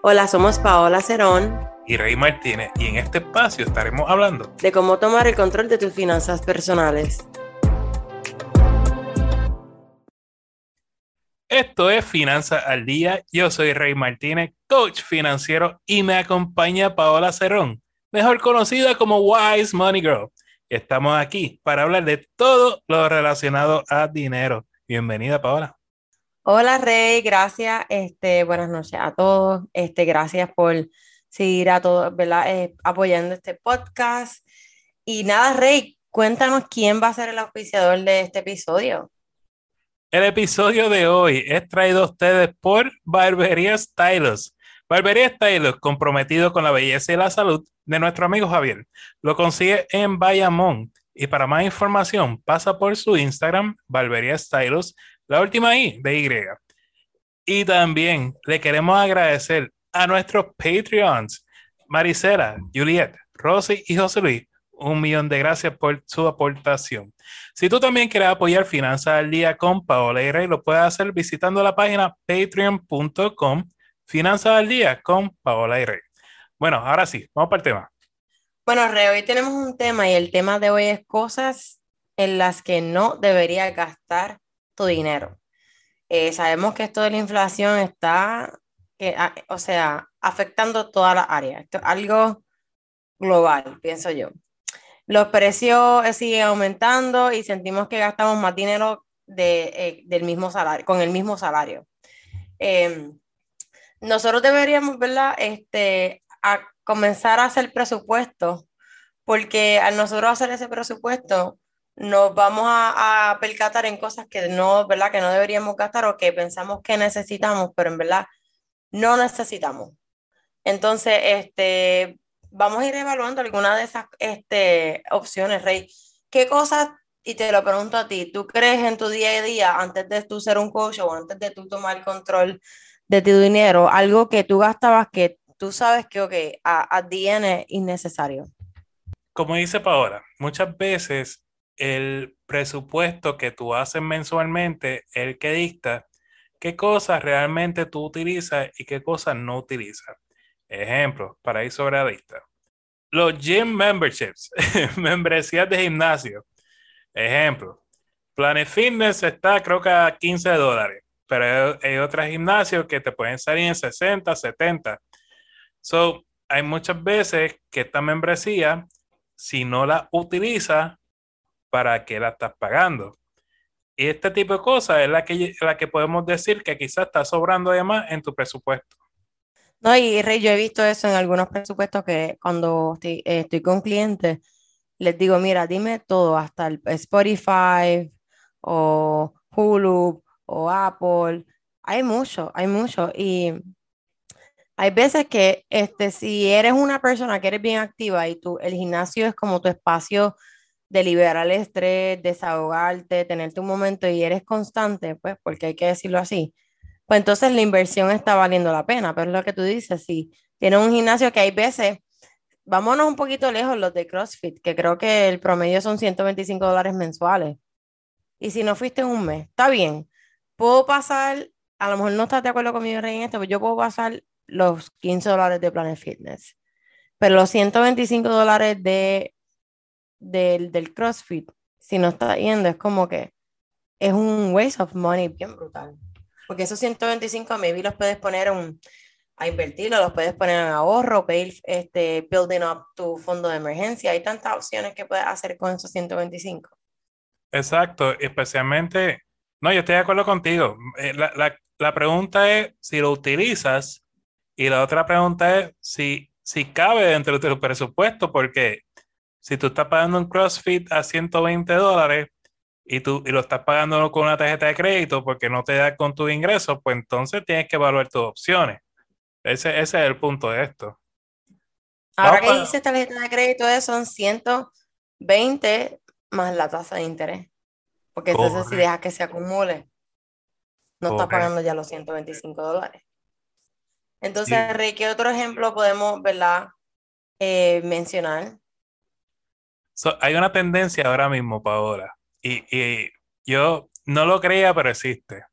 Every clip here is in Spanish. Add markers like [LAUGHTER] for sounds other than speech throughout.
Hola, somos Paola Cerón y Rey Martínez y en este espacio estaremos hablando de cómo tomar el control de tus finanzas personales. Esto es Finanzas al Día. Yo soy Rey Martínez, coach financiero, y me acompaña Paola Cerón, mejor conocida como Wise Money Girl. Estamos aquí para hablar de todo lo relacionado a dinero. Bienvenida, Paola. Hola Rey, gracias. Este, buenas noches a todos. Este, gracias por seguir a todos. Eh, apoyando este podcast. Y nada, Rey, cuéntanos quién va a ser el auspiciador de este episodio. El episodio de hoy es traído a ustedes por Barbería Stylos. Barbería Stylos, comprometido con la belleza y la salud de nuestro amigo Javier. Lo consigue en Bayamón. Y para más información, pasa por su Instagram, Barbería Stylos, la última I de Y. Y también le queremos agradecer a nuestros Patreons, Maricela, Juliet, Rosy y José Luis. Un millón de gracias por su aportación. Si tú también quieres apoyar Finanzas al Día con Paola y Rey, lo puedes hacer visitando la página patreon.com Finanzas al Día con Paola y Rey. Bueno, ahora sí, vamos para el tema. Bueno, Rey, hoy tenemos un tema y el tema de hoy es cosas en las que no debería gastar tu dinero. Eh, sabemos que esto de la inflación está, o sea, afectando todas las áreas. Esto es algo global, pienso yo. Los precios eh, siguen aumentando y sentimos que gastamos más dinero de, eh, del mismo salario, con el mismo salario. Em, nosotros deberíamos, ¿verdad? Este, a comenzar a hacer presupuesto, porque al nosotros hacer ese presupuesto, nos vamos a, a, percatar en cosas que no, ¿verdad? Que no deberíamos gastar o que pensamos que necesitamos, pero en verdad no necesitamos. Entonces, este, vamos a ir evaluando alguna de esas este, opciones, Rey. ¿Qué cosas, y te lo pregunto a ti, tú crees en tu día a día, antes de tú ser un coach o antes de tú tomar control de tu dinero, algo que tú gastabas que tú sabes que, ok, a, a es innecesario? Como dice Paola, muchas veces el presupuesto que tú haces mensualmente, el que dicta qué cosas realmente tú utilizas y qué cosas no utilizas. Ejemplo, para ir sobre la lista. Los gym memberships, [LAUGHS] membresías de gimnasio. Ejemplo, Planet Fitness está creo que a 15 dólares, pero hay, otros gimnasios que te pueden salir en 60, 70. So, hay muchas veces que esta membresía, si no la utilizas, para qué la estás pagando. Y este tipo de cosas es la que, la que podemos decir que quizás está sobrando además en tu presupuesto. No, y Rey, yo he visto eso en algunos presupuestos que cuando estoy, eh, estoy con clientes, les digo, mira, dime todo, hasta el Spotify o Hulu o Apple. Hay mucho, hay mucho. Y hay veces que este, si eres una persona que eres bien activa y tú, el gimnasio es como tu espacio de liberar el estrés, desahogarte, tenerte un momento y eres constante, pues, porque hay que decirlo así, pues entonces la inversión está valiendo la pena. Pero es lo que tú dices, si tienes un gimnasio que hay veces, vámonos un poquito lejos los de CrossFit, que creo que el promedio son 125 dólares mensuales. Y si no fuiste un mes, está bien. Puedo pasar, a lo mejor no estás de acuerdo conmigo en esto, pero yo puedo pasar los 15 dólares de Planet Fitness. Pero los 125 dólares de del, del CrossFit, si no está yendo, es como que es un waste of money bien brutal. Porque esos 125 maybe los puedes poner un, a invertirlo, los puedes poner en ahorro, pedir, este, building up tu fondo de emergencia. Hay tantas opciones que puedes hacer con esos 125. Exacto, especialmente, no, yo estoy de acuerdo contigo. Eh, la, la, la pregunta es si lo utilizas y la otra pregunta es si, si cabe dentro de tu presupuesto, porque si tú estás pagando un CrossFit a 120 dólares y tú y lo estás pagando con una tarjeta de crédito porque no te da con tus ingresos, pues entonces tienes que evaluar tus opciones. Ese, ese es el punto de esto. Ahora que dices tarjeta de crédito, son 120 más la tasa de interés. Porque entonces si dejas que se acumule, no estás pagando ya los 125 dólares. Entonces, Rey, ¿qué otro ejemplo podemos ¿verdad? Eh, mencionar? Hay una tendencia ahora mismo, Paola, y, y yo no lo creía, pero existe.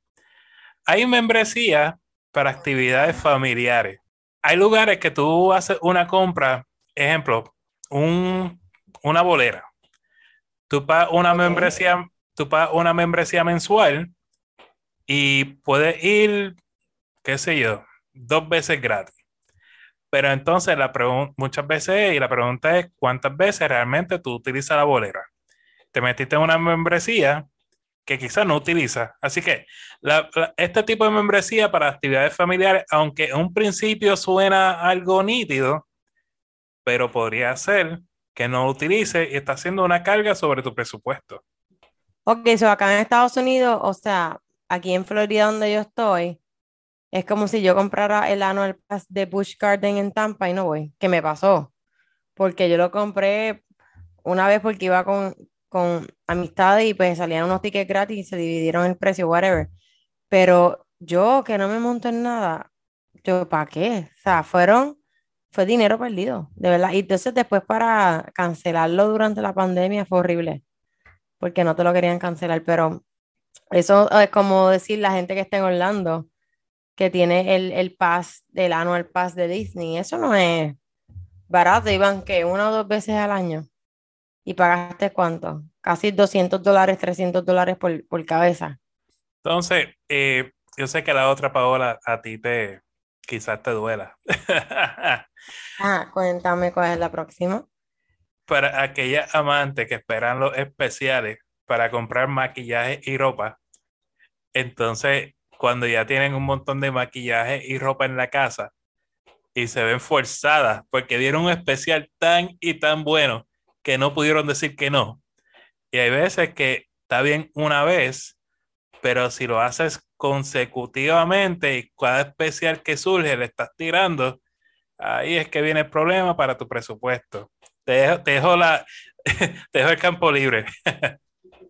Hay membresía para actividades familiares. hay lugares que tú haces una compra, ejemplo, un, una bolera. Tú pagas una membresía, tú pagas una membresía mensual y puedes ir, qué sé yo, dos veces gratis. Pero entonces la muchas veces, y la pregunta es cuántas veces realmente tú utilizas la bolera. Te metiste en una membresía que quizás no utiliza. Así que este tipo de membresía para actividades familiares, aunque en un principio suena algo nítido, pero podría ser que no lo utilice y está haciendo una carga sobre tu presupuesto. Ok, eso acá en Estados Unidos, o sea, aquí en Florida donde yo estoy, es como si yo comprara el annual pass de Busch Garden en Tampa y no voy. ¿Qué me pasó? Porque yo lo compré una vez porque iba con, con amistades y pues salían unos tickets gratis y se dividieron el precio, whatever. Pero yo que no me monto en nada, yo, ¿para qué? O sea, fueron, fue dinero perdido, de verdad. Y entonces después para cancelarlo durante la pandemia fue horrible, porque no te lo querían cancelar, pero eso es como decir la gente que está en Orlando, que tiene el, el pass, del annual pass de Disney, eso no es barato, iban que una o dos veces al año y pagaste cuánto? Casi 200 dólares, 300 dólares por, por cabeza. Entonces, eh, yo sé que la otra Paola a ti te quizás te duela. [LAUGHS] ah, cuéntame cuál es la próxima. Para aquellas amantes que esperan los especiales para comprar maquillaje y ropa, entonces cuando ya tienen un montón de maquillaje y ropa en la casa y se ven forzadas porque dieron un especial tan y tan bueno que no pudieron decir que no. Y hay veces que está bien una vez, pero si lo haces consecutivamente y cada especial que surge le estás tirando, ahí es que viene el problema para tu presupuesto. Te dejo, la, [LAUGHS] te dejo el campo libre. [LAUGHS]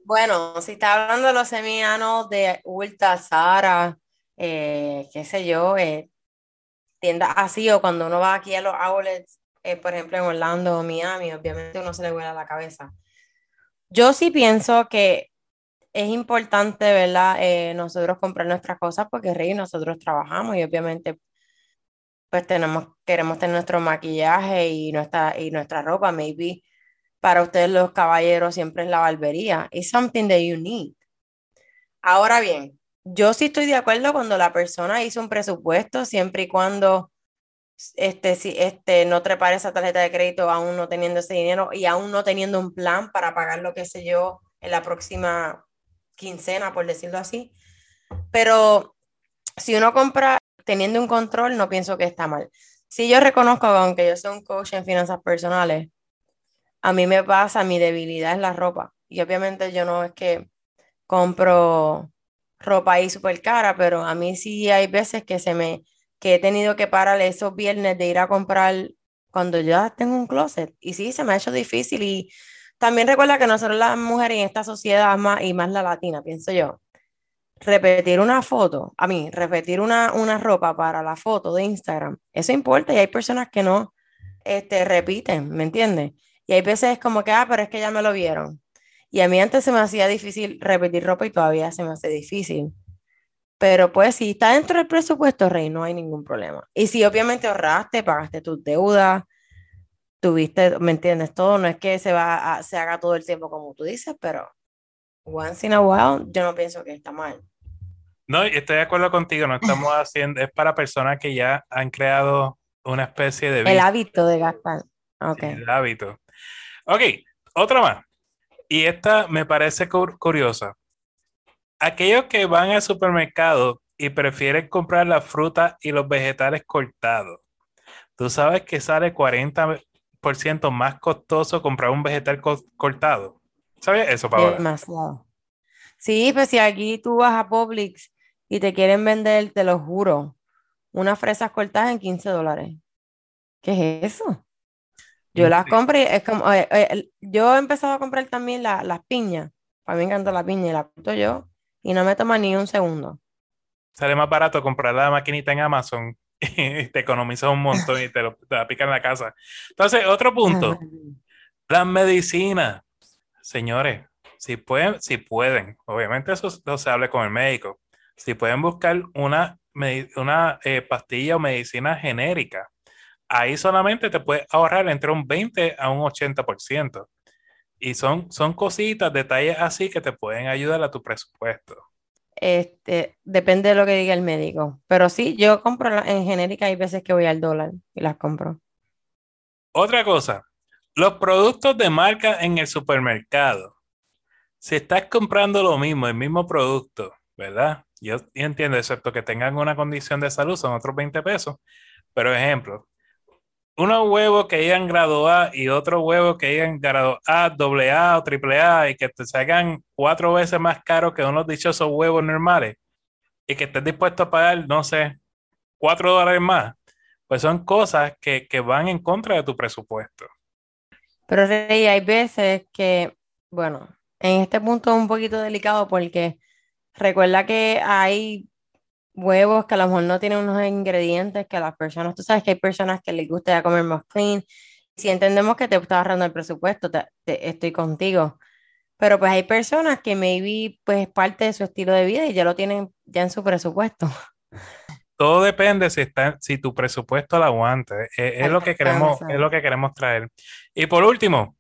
bueno, si está hablando de los semianos de Ulta, Sara, eh, qué sé yo, eh, tiendas así, o cuando uno va aquí a los outlets, eh, por ejemplo, en Orlando o Miami, obviamente uno se le vuela la cabeza. Yo sí pienso que es importante, ¿verdad? Nosotros comprar nuestras cosas porque Rey, nosotros trabajamos y obviamente pues tenemos, queremos tener nuestro maquillaje y nuestra, y nuestra ropa, maybe para ustedes los caballeros siempre es la barbería. It's something that you need. Ahora bien, yo sí estoy de acuerdo cuando la persona hizo un presupuesto, siempre y cuando este, si, este, no trepar esa tarjeta de crédito aún no teniendo ese dinero y aún no teniendo un plan para pagar lo que sé yo en la próxima quincena, por decirlo así. Pero si uno compra teniendo un control, no pienso que está mal. Si yo reconozco, aunque yo soy un coach en finanzas personales, a mí me pasa, mi debilidad es la ropa. Y obviamente yo no es que compro ropa ahí súper cara, pero a mí sí hay veces que se me que he tenido que parar esos viernes de ir a comprar cuando ya tengo un closet. Y sí, se me ha hecho difícil. Y también recuerda que nosotros las mujeres en esta sociedad, más, y más la latina, pienso yo, repetir una foto, a mí, repetir una, una ropa para la foto de Instagram, eso importa y hay personas que no este, repiten, ¿me entiendes? Y hay veces como que, ah, pero es que ya me lo vieron. Y a mí antes se me hacía difícil repetir ropa y todavía se me hace difícil. Pero pues si está dentro del presupuesto, Rey, no hay ningún problema. Y si obviamente ahorraste, pagaste tus deudas, tuviste, ¿me entiendes? Todo no es que se, va a, se haga todo el tiempo como tú dices, pero once in a while yo no pienso que está mal. No, estoy de acuerdo contigo, no estamos [LAUGHS] haciendo, es para personas que ya han creado una especie de... El hábito de gastar. Okay. el hábito. Ok, otra más. Y esta me parece curiosa aquellos que van al supermercado y prefieren comprar la fruta y los vegetales cortados, tú sabes que sale 40% más costoso comprar un vegetal cortado. ¿Sabes eso, Paola? Demasiado. Sí, pues si aquí tú vas a Publix y te quieren vender, te lo juro, unas fresas cortadas en 15 dólares. ¿Qué es eso? Yo las compro y es como, eh, eh, yo he empezado a comprar también las piñas. A mí me encanta la piña y la corto yo y no me toma ni un segundo. Sale más barato comprar la maquinita en Amazon [LAUGHS] y te economizas un montón y te, lo, te la pican en la casa. Entonces, otro punto, las medicinas. Señores, si pueden, si pueden, obviamente eso, se hable con el médico. Si pueden buscar una una eh, pastilla o medicina genérica. Ahí solamente te puedes ahorrar entre un 20 a un 80%. Y son, son cositas, detalles así que te pueden ayudar a tu presupuesto. Este, depende de lo que diga el médico. Pero sí, yo compro en genérica, hay veces que voy al dólar y las compro. Otra cosa, los productos de marca en el supermercado. Si estás comprando lo mismo, el mismo producto, ¿verdad? Yo, entiendo, excepto que tengan una condición de salud, son otros 20 pesos. Pero ejemplo, unos huevos que digan grado A y otros huevos que digan grado A, doble A o triple A y que te salgan cuatro veces más caros que unos dichosos huevos normales y que estés dispuesto a pagar, no sé, cuatro dólares más, pues son cosas que, que van en contra de tu presupuesto. Pero Rey, hay veces que, bueno, en este punto es un poquito delicado porque recuerda que hay huevos que a lo mejor no tienen unos ingredientes que las personas, tú sabes que hay personas que les gusta comer más clean. Si entendemos que te está ahorrando el presupuesto, estoy contigo. Pero pues hay personas que maybe pues es parte de su estilo de vida y ya lo tienen ya en su presupuesto. Todo depende si está, si tu presupuesto lo aguanta. Es, lo que queremos, es lo que queremos traer. Y por último,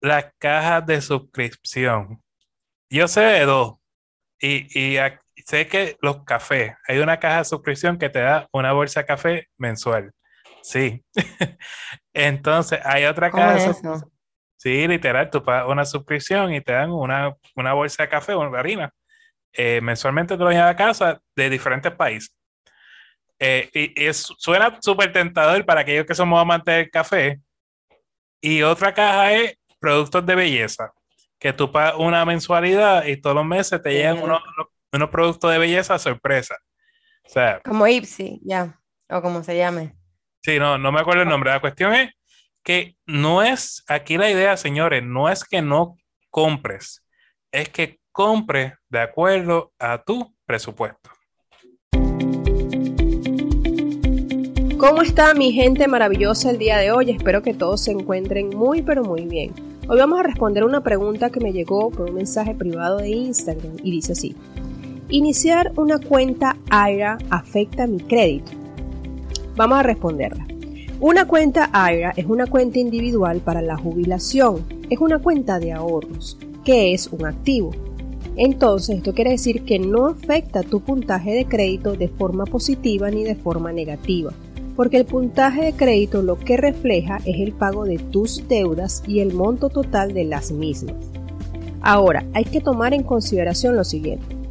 las cajas de suscripción. Yo sé de dos. Y, y, sé que los cafés, hay una caja de suscripción que te da una bolsa de café mensual. Sí. [LAUGHS] Entonces, hay otra caja de suscripción. Sí, literal, tú pagas una suscripción y te dan una, bolsa de café o una harina. Eh, mensualmente te lo llevas a casa de diferentes países. Eh, y, suena súper tentador para aquellos que somos amantes del café. Y otra caja es productos de belleza, que tú pagas una mensualidad y todos los meses te llegan unos, unos productos de belleza sorpresa. O sea, como Ipsy, ya, o como se llame. Sí, no, no me acuerdo el nombre. La cuestión es que no es, aquí la idea, señores, no es que no compres, es que compres de acuerdo a tu presupuesto. ¿Cómo está mi gente maravillosa el día de hoy? Espero que todos se encuentren muy pero muy bien. Hoy vamos a responder una pregunta que me llegó por un mensaje privado de Instagram y dice así. ¿Iniciar una cuenta AIRA afecta mi crédito? Vamos a responderla. Una cuenta AIRA es una cuenta individual para la jubilación. Es una cuenta de ahorros, que es un activo. Entonces, esto quiere decir que no afecta tu puntaje de crédito de forma positiva ni de forma negativa, porque el puntaje de crédito lo que refleja es el pago de tus deudas y el monto total de las mismas. Ahora, hay que tomar en consideración lo siguiente.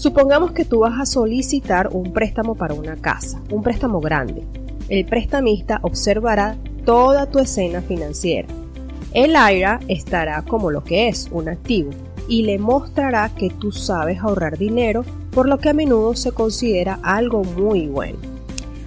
Supongamos que tú vas a solicitar un préstamo para una casa, un préstamo grande. El prestamista observará toda tu escena financiera. El AIRA estará como lo que es, un activo, y le mostrará que tú sabes ahorrar dinero, por lo que a menudo se considera algo muy bueno.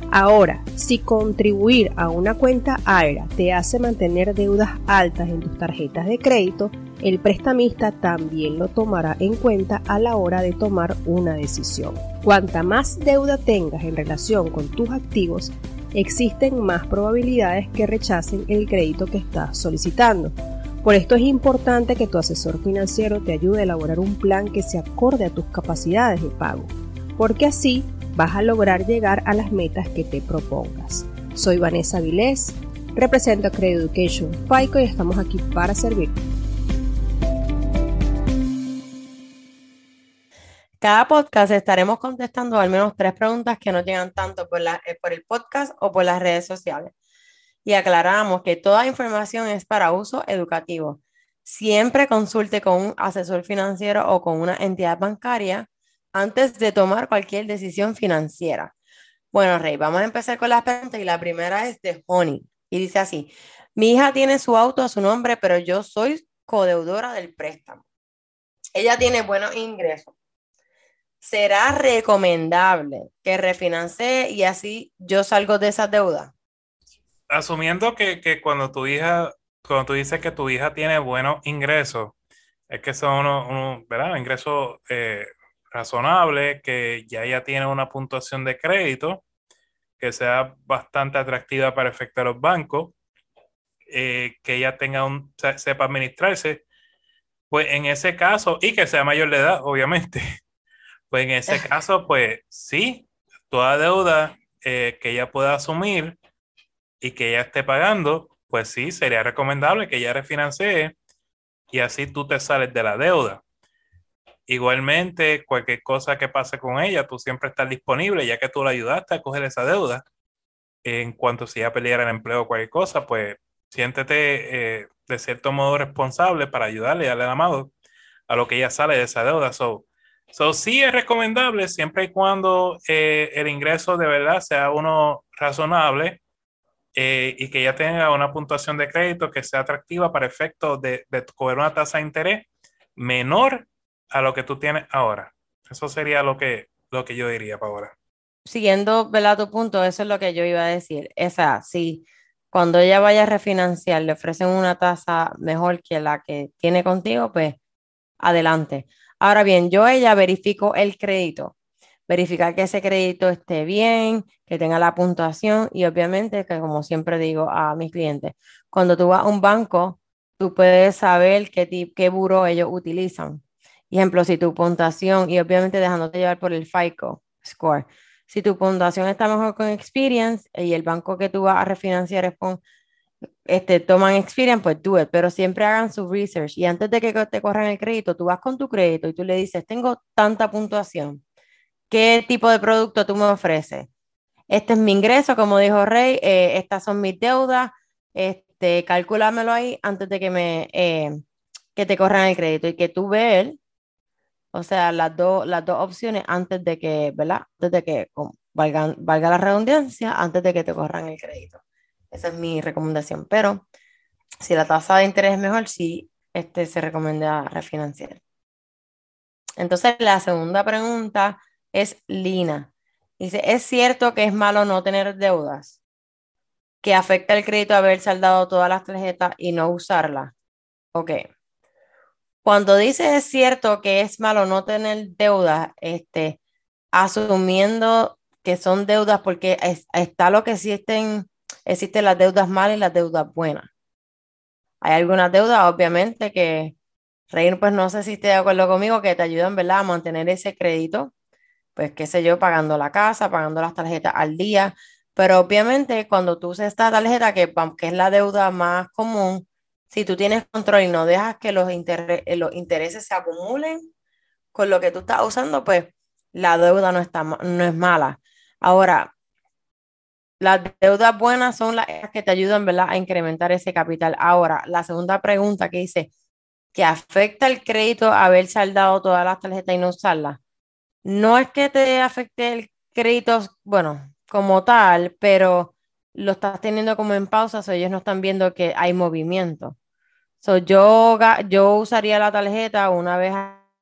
Ahora, si contribuir a una cuenta AIRA te hace mantener deudas altas en tus tarjetas de crédito, el prestamista también lo tomará en cuenta a la hora de tomar una decisión. Cuanta más deuda tengas en relación con tus activos, existen más probabilidades que rechacen el crédito que estás solicitando. Por esto es importante que tu asesor financiero te ayude a elaborar un plan que se acorde a tus capacidades de pago, porque así vas a lograr llegar a las metas que te propongas. Soy Vanessa Vilés, represento a Credit Education FICO y estamos aquí para servirte. Cada podcast estaremos contestando al menos tres preguntas que nos llegan tanto por, eh, por el podcast o por las redes sociales. Y aclaramos que toda información es para uso educativo. Siempre consulte con un asesor financiero o con una entidad bancaria antes de tomar cualquier decisión financiera. Bueno, Rey, vamos a empezar con las preguntas y la primera es de Honey y dice así, mi hija tiene su auto a su nombre, pero yo soy codeudora del préstamo. Ella tiene buenos ingresos ¿será recomendable que refinancie y así yo salgo de esa deuda? Asumiendo que, cuando tu hija, cuando tú dices que tu hija tiene buenos ingresos, es que son unos, ¿verdad? ingresos eh, razonables, que ya ella tiene una puntuación de crédito que sea bastante atractiva para efecto de los bancos, eh, que ella tenga un, sepa administrarse, pues en ese caso, y que sea mayor de edad, obviamente, Pues en ese [LAUGHS] caso, pues sí, toda deuda eh, que ella pueda asumir y que ella esté pagando, pues sí, sería recomendable que ella refinancie y así tú te sales de la deuda. Igualmente, cualquier cosa que pase con ella, tú siempre estás disponible, ya que tú la ayudaste a coger esa deuda. En cuanto si ella perdiera el empleo o cualquier cosa, pues siéntete eh, de cierto modo responsable para ayudarle y darle la mano a lo que ella sale de esa deuda. So, so sí es recomendable siempre y cuando eh, el ingreso de verdad sea uno razonable eh, y que ella tenga una puntuación de crédito que sea atractiva para efectos de, de coger una tasa de interés menor a lo que tú tienes ahora. Eso sería lo que, lo que yo diría para ahora. Siguiendo, ¿verdad? Tu punto, eso es lo que yo iba a decir. Esa, sí, cuando ella vaya a refinanciar, le ofrecen una tasa mejor que la que tiene contigo, pues adelante. Ahora bien, yo ella verifico el crédito, verificar que ese crédito esté bien, que tenga la puntuación y obviamente que como siempre digo a mis clientes, cuando tú vas a un banco, tú puedes saber qué, qué buro ellos utilizan. Ejemplo, si tu puntuación, y obviamente dejándote llevar por el FICO score, si tu puntuación está mejor con Experience y el banco que tú vas a refinanciar es con, este, toman Experience, pues do it, pero siempre hagan su research. Y antes de que te corran el crédito, tú vas con tu crédito y tú le dices, tengo tanta puntuación, ¿qué tipo de producto tú me ofreces? Este es mi ingreso, como dijo Rey, eh, estas son mis deudas, este, calculámelo ahí antes de que me... Eh, que te corran el crédito y que tú veas o sea, las, dos las dos opciones antes de que, ¿verdad? Antes de que valga la redundancia, antes de que te corran el crédito. Esa es mi recomendación. Pero si la tasa de interés es mejor, sí este, se recomienda refinanciar. Entonces, la segunda pregunta es Lina. Dice, ¿es cierto que es malo no tener deudas? ¿Que afecta el crédito haber saldado todas las tarjetas y no usarlas? Ok. Cuando dices es cierto que es malo no tener deudas, este, asumiendo que son deudas porque está lo que existen, existen las deudas malas y las deudas buenas. Hay algunas deudas, obviamente, que Reír, pues no sé si esté de acuerdo conmigo, que te ayudan, ¿verdad?, a mantener ese crédito, pues qué sé yo, pagando la casa, pagando las tarjetas al día, pero obviamente cuando tú usas esta tarjeta, que, que es la deuda más común, si tú tienes control y no dejas que los, eh, los intereses se acumulen con lo que tú estás usando, pues la deuda no, está, no es mala. Ahora, las deudas buenas son las que te ayudan ¿verdad? a incrementar ese capital. Ahora, la segunda pregunta que dice, ¿que afecta el crédito haber saldado todas las tarjetas y no usarlas? No es que te afecte el crédito, bueno, como tal, pero lo estás teniendo como en pausa, o ellos no están viendo que hay movimiento. So, yo, yo usaría la tarjeta una vez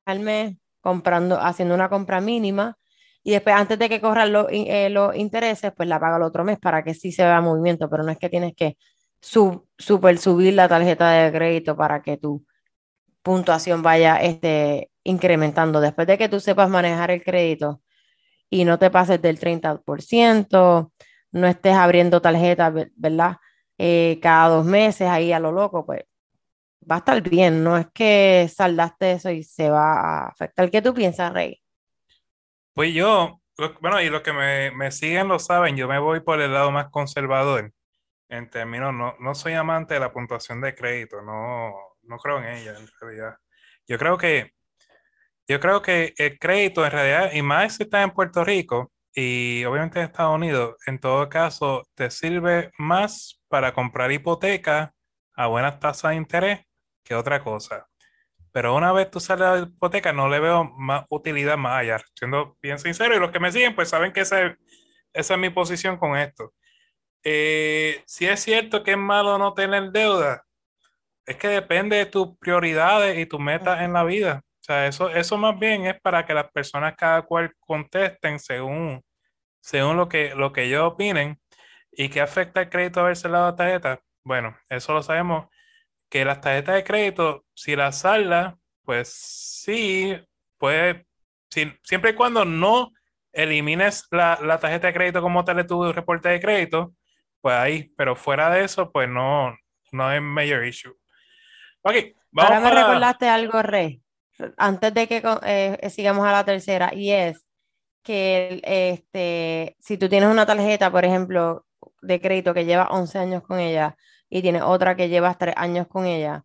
al mes comprando, haciendo una compra mínima y después antes de que corran los, eh, los intereses, pues la pago el otro mes para que sí se vea movimiento, pero no es que tienes que super subir la tarjeta de crédito para que tu puntuación vaya este, incrementando. Después de que tú sepas manejar el crédito y no te pases del 30%, no estés abriendo tarjetas, ¿verdad? Eh, cada dos meses ahí a lo loco, pues va a estar bien, no es que saldaste eso y se va a afectar. ¿Qué tú piensas, Rey? Pues yo, bueno, y los que me, siguen lo saben, yo me voy por el lado más conservador. En términos, no, no soy amante de la puntuación de crédito, no, no creo en ella en realidad. Yo creo que, yo creo que el crédito en realidad, y más si estás en Puerto Rico y obviamente en Estados Unidos, en todo caso, te sirve más para comprar hipoteca a buenas tasas de interés que otra cosa. Pero una vez tú sales de la hipoteca, no le veo más utilidad más allá. Siendo bien sincero, y los que me siguen, pues saben que esa es, mi posición con esto. Eh, si es cierto que es malo no tener deuda, es que depende de tus prioridades y tus metas en la vida. O sea, eso, eso más bien es para que las personas cada cual contesten según, según lo que, lo que ellos opinen. ¿Y qué afecta el crédito haberse dado la tarjeta? Bueno, eso lo sabemos que las tarjetas de crédito, si las saldas, pues sí, puede, siempre y cuando no elimines la, tarjeta de crédito como tal de tu reporte de crédito, pues ahí, pero fuera de eso, pues no, no es mayor issue. Ok, vamos Ahora me recordaste algo, Rey, antes de que eh, sigamos a la tercera, y es que este, si tú tienes una tarjeta, por ejemplo, de crédito que lleva 11 años con ella y tienes otra que lleva 3 años con ella,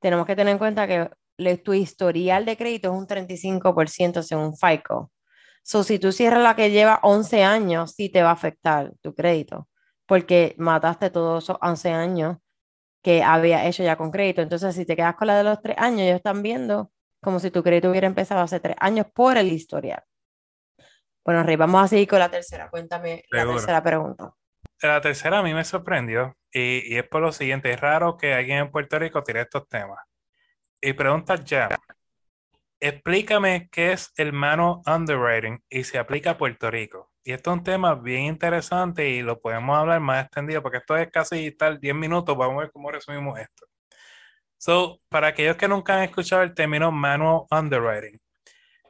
tenemos que tener en cuenta que tu historial de crédito es un 35% según FICO. So, si tú cierras la que lleva 11 años, sí te va a afectar tu crédito, porque mataste todos esos 11 años que había hecho ya con crédito. Entonces, si te quedas con la de los 3 años, ellos están viendo como si tu crédito hubiera empezado hace 3 años por el historial. Bueno, Rey, vamos a seguir con la tercera. Cuéntame la tercera pregunta. La tercera a mí me sorprendió y, es por lo siguiente, es raro que alguien en Puerto Rico tire estos temas. Y pregunta ya, explícame qué es el mano underwriting y se aplica a Puerto Rico. Y esto es un tema bien interesante y lo podemos hablar más extendido porque esto es casi tal 10 minutos. Vamos a ver cómo resumimos esto. So, para aquellos que nunca han escuchado el término manual underwriting,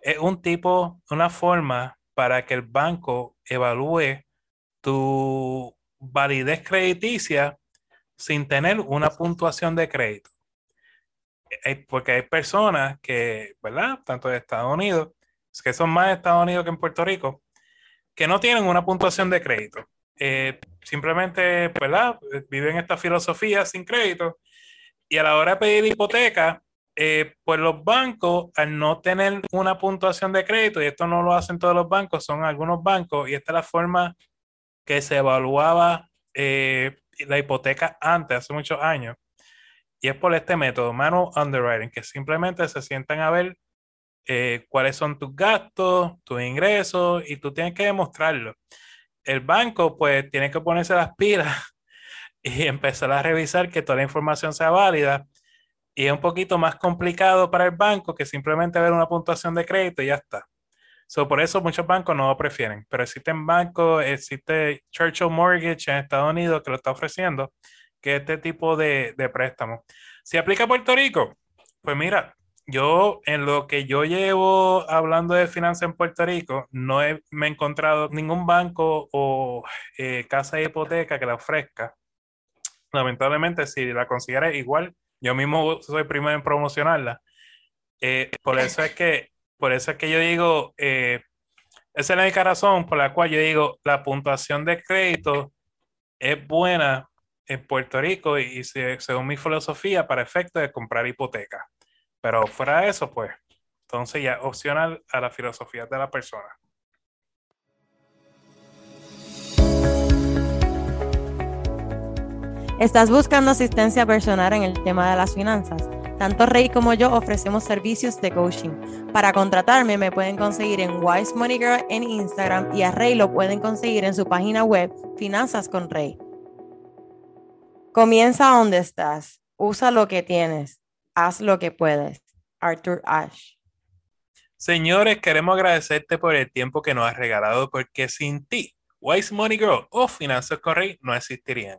es un tipo, una forma para que el banco evalúe tu validez crediticia sin tener una puntuación de crédito porque hay personas que, ¿verdad? Tanto de Estados Unidos, que son más de Estados Unidos que en Puerto Rico, que no tienen una puntuación de crédito. Eh, simplemente, ¿verdad? Viven esta filosofía sin crédito y a la hora de pedir hipoteca, eh, pues los bancos, al no tener una puntuación de crédito, y esto no lo hacen todos los bancos, son algunos bancos, y esta es la forma que se evaluaba eh, la hipoteca antes, hace muchos años, y es por este método, manual underwriting, que simplemente se sientan a ver eh, cuáles son tus gastos, tus ingresos, y tú tienes que demostrarlo. El banco, pues, tiene que ponerse las pilas [LAUGHS] y empezar a revisar que toda la información sea válida. Y es un poquito más complicado para el banco que simplemente ver una puntuación de crédito y ya está. So, por eso muchos bancos no lo prefieren. Pero existen bancos, existe Churchill Mortgage en Estados Unidos que lo está ofreciendo, que este tipo de, de préstamo. ¿Se aplica a Puerto Rico? Pues mira, yo en lo que yo llevo hablando de finanzas en Puerto Rico, no he, me he encontrado ningún banco o eh, casa de hipoteca que la ofrezca. Lamentablemente, si la consiguiera igual, yo mismo soy primero en promocionarla. Eh, por eso es que, por eso es que yo digo, eh, esa es la única razón por la cual yo digo, la puntuación de crédito es buena en Puerto Rico y, según mi filosofía para efecto de comprar hipoteca. Pero fuera de eso, pues, entonces ya opcional a la filosofía de la persona. ¿Estás buscando asistencia personal en el tema de las finanzas? Tanto Rey como yo ofrecemos servicios de coaching. Para contratarme me pueden conseguir en Wise Money Girl en Instagram y a Rey lo pueden conseguir en su página web Finanzas con Rey. Comienza donde estás. Usa lo que tienes. Haz lo que puedes. Arthur Ashe. Señores, queremos agradecerte por el tiempo que nos has regalado porque sin ti, Wise Money Girl o Finanzas Correy no existirían.